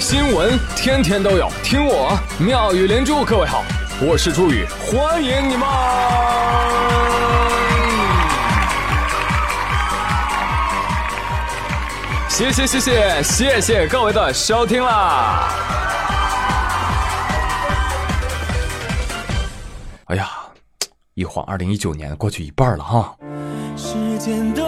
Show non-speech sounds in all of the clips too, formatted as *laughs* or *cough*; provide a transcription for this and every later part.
新闻天天都有，听我妙语连珠。各位好，我是朱宇，欢迎你们！谢谢谢谢谢谢各位的收听啦！哎呀，一晃二零一九年过去一半了哈。时间都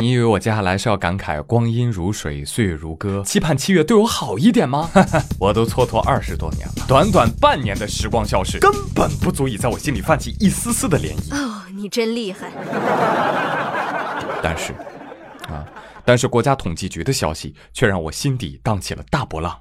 你以为我接下来是要感慨光阴如水，岁月如歌，期盼七月对我好一点吗？*laughs* 我都蹉跎二十多年了，短短半年的时光消逝，根本不足以在我心里泛起一丝丝的涟漪。哦，你真厉害。但是，啊，但是国家统计局的消息却让我心底荡起了大波浪。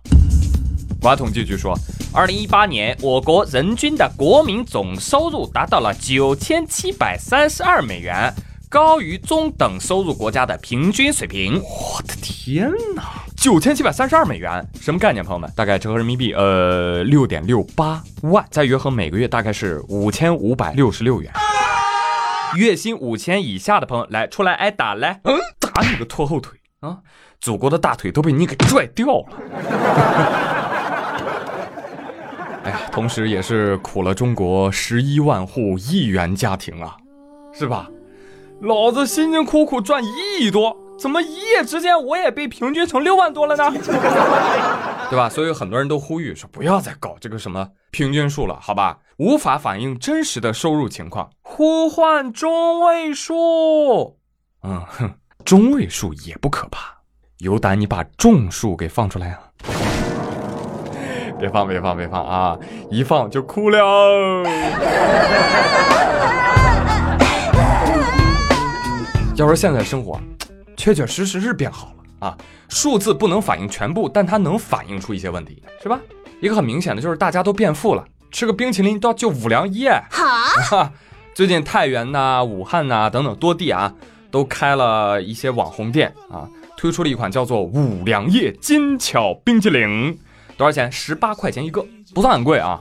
国家统计局说，二零一八年我国人均的国民总收入达到了九千七百三十二美元，高于中等收入国家的平均水平。我的天哪，九千七百三十二美元，什么概念，朋友们？大概折合人民币，呃，六点六八万，再约合每个月大概是五千五百六十六元。月薪五千以下的朋友来出来挨打来，嗯，打你个拖后腿啊！祖国的大腿都被你给拽掉了。*laughs* 哎呀，同时也是苦了中国十一万户亿元家庭啊，是吧？老子辛辛苦苦赚一亿多，怎么一夜之间我也被平均成六万多了呢？*laughs* 对吧？所以很多人都呼吁说，不要再搞这个什么平均数了，好吧？无法反映真实的收入情况。呼唤中位数，嗯哼，中位数也不可怕，有胆你把众数给放出来啊！*laughs* 别放，别放，别放啊！一放就哭了。要说现在生活，确确实实是变好了啊！数字不能反映全部，但它能反映出一些问题，是吧？一个很明显的就是大家都变富了，吃个冰淇淋都要就五粮液。好。最近太原呐、武汉呐等等多地啊，都开了一些网红店啊，推出了一款叫做五粮液金巧冰激凌，多少钱？十八块钱一个，不算很贵啊。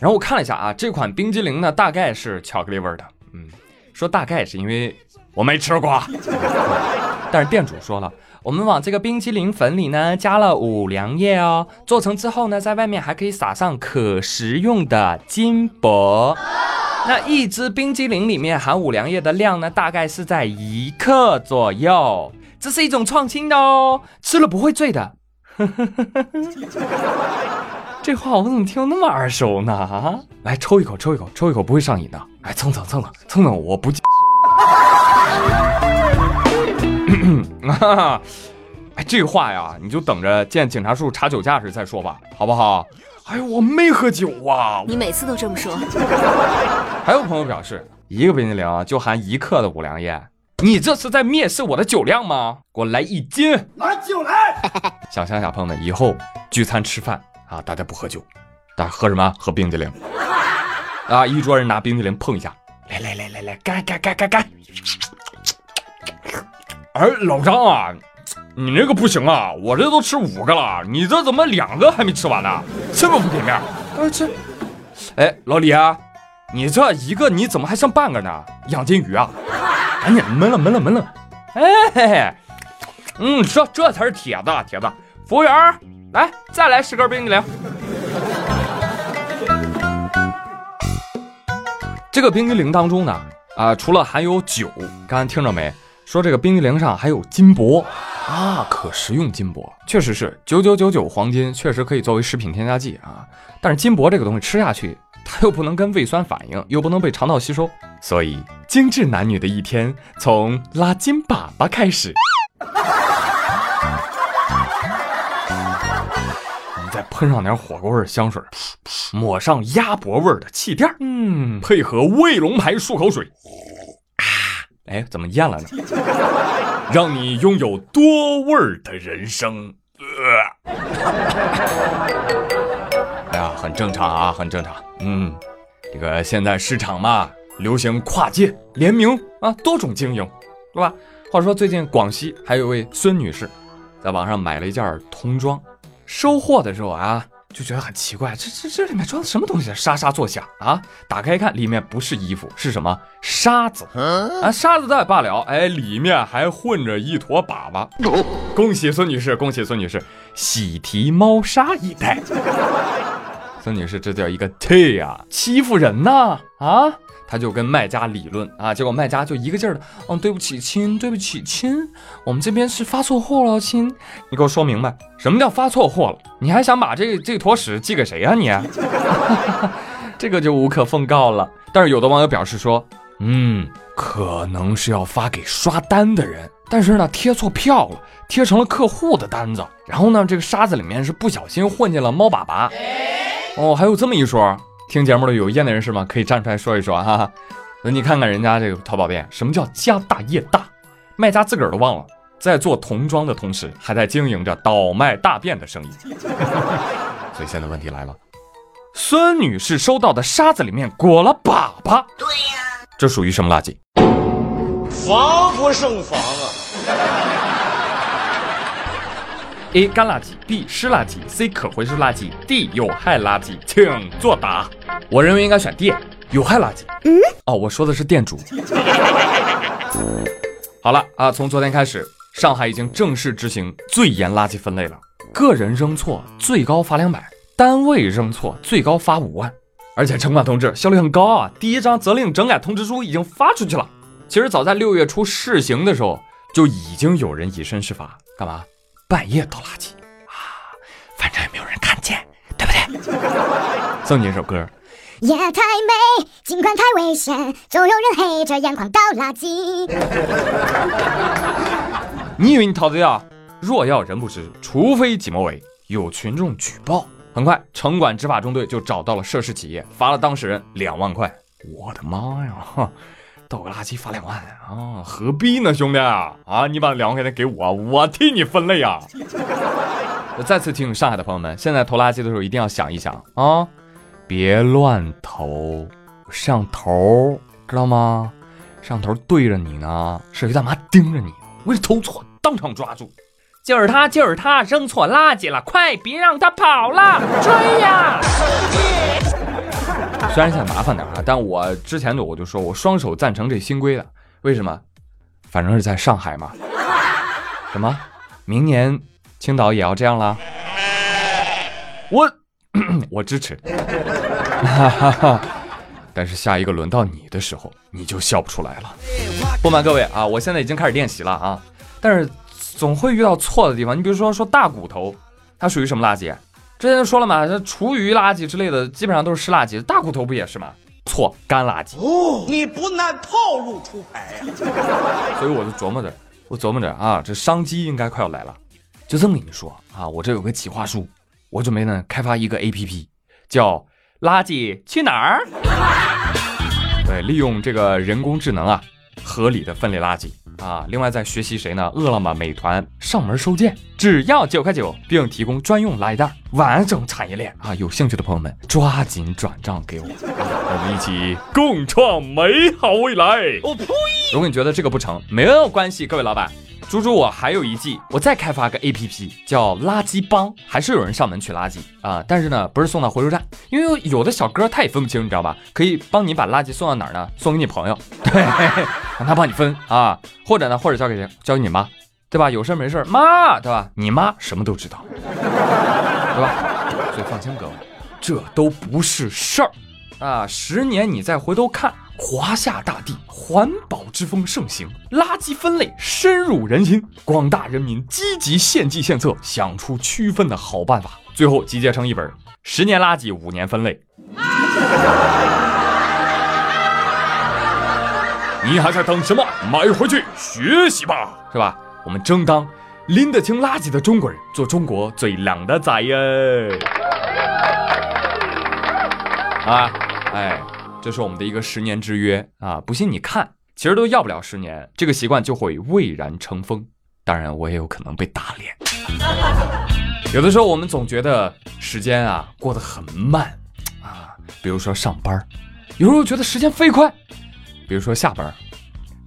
然后我看了一下啊，这款冰激凌呢，大概是巧克力味的。嗯，说大概是因为我没吃过，*laughs* 但是店主说了，我们往这个冰激凌粉里呢加了五粮液哦，做成之后呢，在外面还可以撒上可食用的金箔。那一支冰激凌里面含五粮液的量呢，大概是在一克左右。这是一种创新的哦，吃了不会醉的。*laughs* 这话我怎么听那么耳熟呢？啊，来抽一口，抽一口，抽一口不会上瘾的。哎，蹭蹭蹭蹭蹭蹭，我不。*coughs* 哎，这话呀，你就等着见警察叔叔查酒驾时再说吧，好不好？哎呦，我没喝酒啊！你每次都这么说。*laughs* 还有朋友表示，一个冰激凌就含一克的五粮液，你这是在蔑视我的酒量吗？给我来一斤，拿酒来！*laughs* 想想想，朋友们，以后聚餐吃饭啊，大家不喝酒，大家喝什么？喝冰激凌。啊，一桌人拿冰激凌碰一下，来来来来来，干干干干干！哎，老张啊！你那个不行啊！我这都吃五个了，你这怎么两个还没吃完呢？这么不给面！哎这，哎老李啊，你这一个你怎么还剩半个呢？养金鱼啊？赶紧闷了闷了闷了！哎嘿嘿，嗯，这这才是铁子铁子。服务员，来再来十根冰激凌。这个冰激凌当中呢，啊，除了含有酒，刚才听着没？说这个冰激凌上还有金箔。啊，可食用金箔确实是九九九九黄金，确实可以作为食品添加剂啊。但是金箔这个东西吃下去，它又不能跟胃酸反应，又不能被肠道吸收，所以精致男女的一天从拉金粑粑开始。再喷上点火锅味香水，抹上鸭脖味的气垫，嗯，配合卫龙牌漱口水，啊，哎，怎么咽了呢？让你拥有多味儿的人生。呃，哎呀，很正常啊，很正常。嗯，这个现在市场嘛，流行跨界联名啊，多种经营，对吧？话说最近广西还有位孙女士，在网上买了一件童装，收货的时候啊，就觉得很奇怪，这这这里面装的什么东西？沙沙作响啊！打开一看，里面不是衣服，是什么沙子啊？沙子倒也罢了，哎，里面还混着一坨粑粑。恭喜孙女士，恭喜孙女士，喜提猫砂一袋。*laughs* 孙女士，这叫一个 T 呀，欺负人呐啊！他就跟卖家理论啊，结果卖家就一个劲儿的，嗯，对不起亲，对不起亲，我们这边是发错货了亲，你给我说明白，什么叫发错货了？你还想把这这坨屎寄给谁呀你？*laughs* 这个就无可奉告了。但是有的网友表示说，嗯，可能是要发给刷单的人，但是呢贴错票了，贴成了客户的单子，然后呢这个沙子里面是不小心混进了猫粑粑。哦，还有这么一说。听节目的有业内人士吗？可以站出来说一说哈。那 *laughs* 你看看人家这个淘宝店，什么叫家大业大？卖家自个儿都忘了，在做童装的同时，还在经营着倒卖大便的生意。*laughs* 所以现在问题来了，孙女士收到的沙子里面裹了粑粑。对呀，这属于什么垃圾？防不胜防啊！A 干垃圾，B 湿垃圾，C 可回收垃圾，D 有害垃圾，请作答。我认为应该选 D，有害垃圾。嗯，哦，我说的是店主。好了啊，从昨天开始，上海已经正式执行最严垃圾分类了。个人扔错最高罚两百，单位扔错最高罚五万。而且城管同志效率很高啊，第一张责令整改通知书已经发出去了。其实早在六月初试行的时候，就已经有人以身试法，干嘛半夜倒垃圾啊？反正也没有人看见，对不对？*laughs* 送你一首歌。夜太美，尽管太危险，总有人黑着眼眶倒垃圾。*laughs* 你以为你逃得掉？若要人不知，除非己莫为。有群众举报，很快城管执法中队就找到了涉事企业，罚了当事人两万块。我的妈呀，倒个垃圾罚两万啊？何必呢，兄弟啊？你把两万块钱给我，我替你分类啊！我再次提醒上海的朋友们，现在投垃圾的时候一定要想一想啊。别乱投，上头知道吗？上头对着你呢，社区大妈盯着你，我投错，当场抓住。就是他，就是他，扔错垃圾了，快别让他跑了，追呀！虽然现在麻烦点啊，但我之前就我就说我双手赞成这新规的，为什么？反正是在上海嘛。什么？明年青岛也要这样了？我。*coughs* 我支持，*laughs* 但是下一个轮到你的时候，你就笑不出来了。不瞒各位啊，我现在已经开始练习了啊，但是总会遇到错的地方。你比如说说大骨头，它属于什么垃圾？之前就说了嘛，这厨余垃圾之类的，基本上都是湿垃圾。大骨头不也是吗？错，干垃圾。哦，你不按套路出牌呀。*laughs* 所以我就琢磨着，我琢磨着啊，这商机应该快要来了。就这么跟你说啊，我这有个企划书。我准备呢开发一个 A P P，叫“垃圾去哪儿”。对，利用这个人工智能啊，合理的分类垃圾啊。另外在学习谁呢？饿了么、美团上门收件，只要九块九，并提供专用垃圾袋，完整产业链啊！有兴趣的朋友们，抓紧转账给我，我们一起共创美好未来。我呸！如果你觉得这个不成，没有关系，各位老板。猪猪，我还有一计，我再开发个 A P P，叫垃圾帮，还是有人上门取垃圾啊？但是呢，不是送到回收站，因为有的小哥他也分不清，你知道吧？可以帮你把垃圾送到哪儿呢？送给你朋友，*laughs* 对，让他帮你分啊，或者呢，或者交给谁？交给你妈，对吧？有事没事，妈，对吧？你妈什么都知道，对吧？所以放心，各位，这都不是事儿啊！十年你再回头看。华夏大地环保之风盛行，垃圾分类深入人心，广大人民积极献计献策，想出区分的好办法，最后集结成一本《十年垃圾五年分类》。你还在等什么？买回去学习吧，是吧？我们争当拎得清垃圾的中国人，做中国最靓的仔耶！啊，哎。这是我们的一个十年之约啊！不信你看，其实都要不了十年，这个习惯就会蔚然成风。当然，我也有可能被打脸。*laughs* 有的时候我们总觉得时间啊过得很慢啊，比如说上班，有时候觉得时间飞快，比如说下班。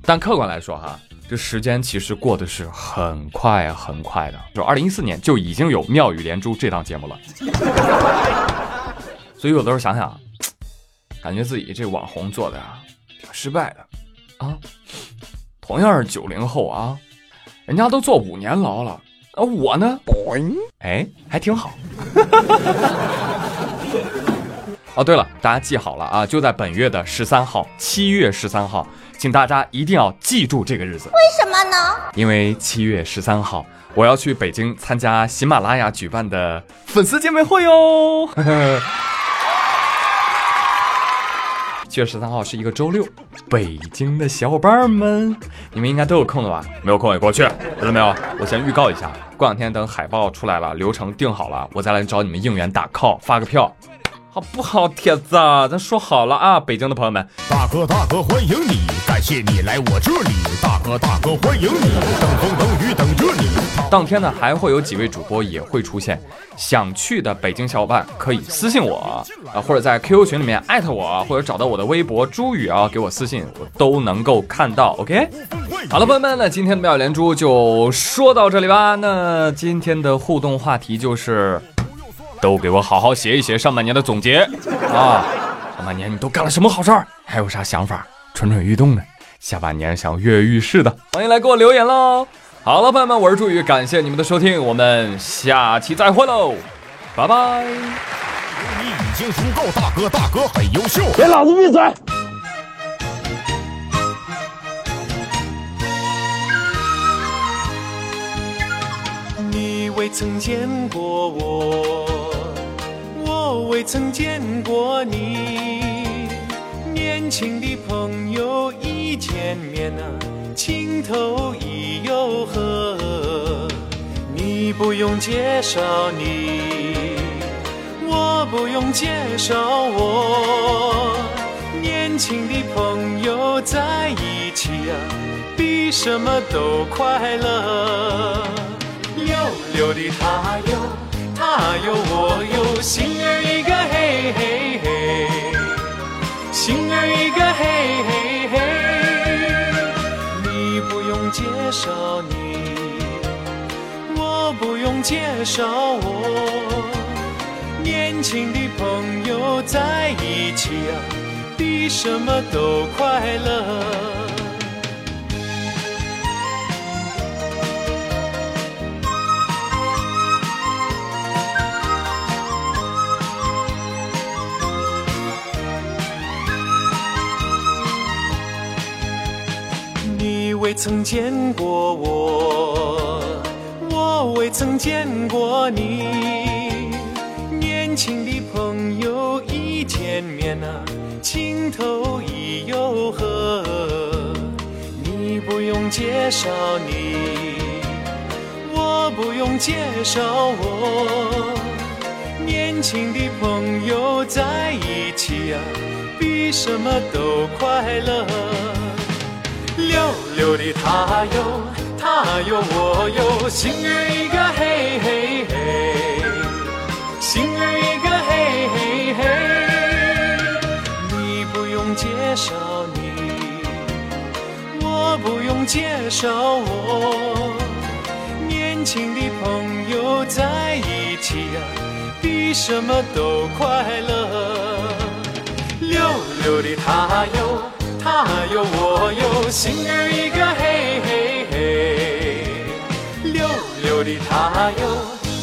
但客观来说哈，这时间其实过得是很快很快的，就二零一四年就已经有《妙语连珠》这档节目了。*laughs* 所以有的时候想想，感觉自己这网红做的啊挺失败的啊。同样是九零后啊，人家都坐五年牢了，而我呢，哎，还挺好。*laughs* 哦，对了，大家记好了啊，就在本月的十三号，七月十三号，请大家一定要记住这个日子。为什么呢？因为七月十三号，我要去北京参加喜马拉雅举办的粉丝见面会哟。*laughs* 七月十三号是一个周六，北京的小伙伴们，你们应该都有空的吧？没有空也过去，知道没有？我先预告一下，过两天等海报出来了，流程定好了，我再来找你们应援打 call，发个票。好不好，铁子？咱说好了啊，北京的朋友们，大哥大哥欢迎你，感谢你来我这里。大哥大哥欢迎你，等风等雨等着你。当天呢还会有几位主播也会出现，想去的北京小伙伴可以私信我啊，或者在 QQ 群里面艾特我，或者找到我的微博朱宇啊，给我私信，我都能够看到。OK，好了，朋友们，那今天的妙连珠就说到这里吧。那今天的互动话题就是。都给我好好写一写上半年的总结啊！上半年你都干了什么好事儿？还有啥想法？蠢蠢欲动的，下半年想跃跃欲试的，欢迎来给我留言喽！好了，朋友们，我是朱宇，感谢你们的收听，我们下期再会喽，拜拜！你已经足够大哥，大哥很优秀。给老子闭嘴！你未曾见过我，曾见过你。年轻的朋友一见面啊，情投意又合。你不用介绍你，我不用介绍我。年轻的朋友在一起啊，比什么都快乐。溜溜的他哟，他哟我哟，心儿嘿嘿嘿，心儿一个嘿嘿嘿。你不用介绍你，我不用介绍我。年轻的朋友在一起啊，比什么都快乐。曾见过我，我未曾见过你。年轻的朋友一见面啊，情投意又合。你不用介绍你，我不用介绍我。年轻的朋友在一起啊，比什么都快乐。溜溜的他哟，他哟我哟，心儿一个嘿嘿嘿，心儿一个嘿嘿嘿。你不用介绍你，我不用介绍我。年轻的朋友在一起啊，比什么都快乐。溜溜的他哟。他哟我哟，心儿一个嘿嘿嘿。溜溜的他哟，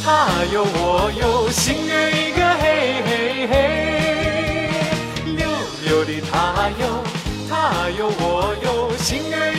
他哟我哟，心儿一个嘿嘿嘿。溜溜的他哟，他哟我哟，心儿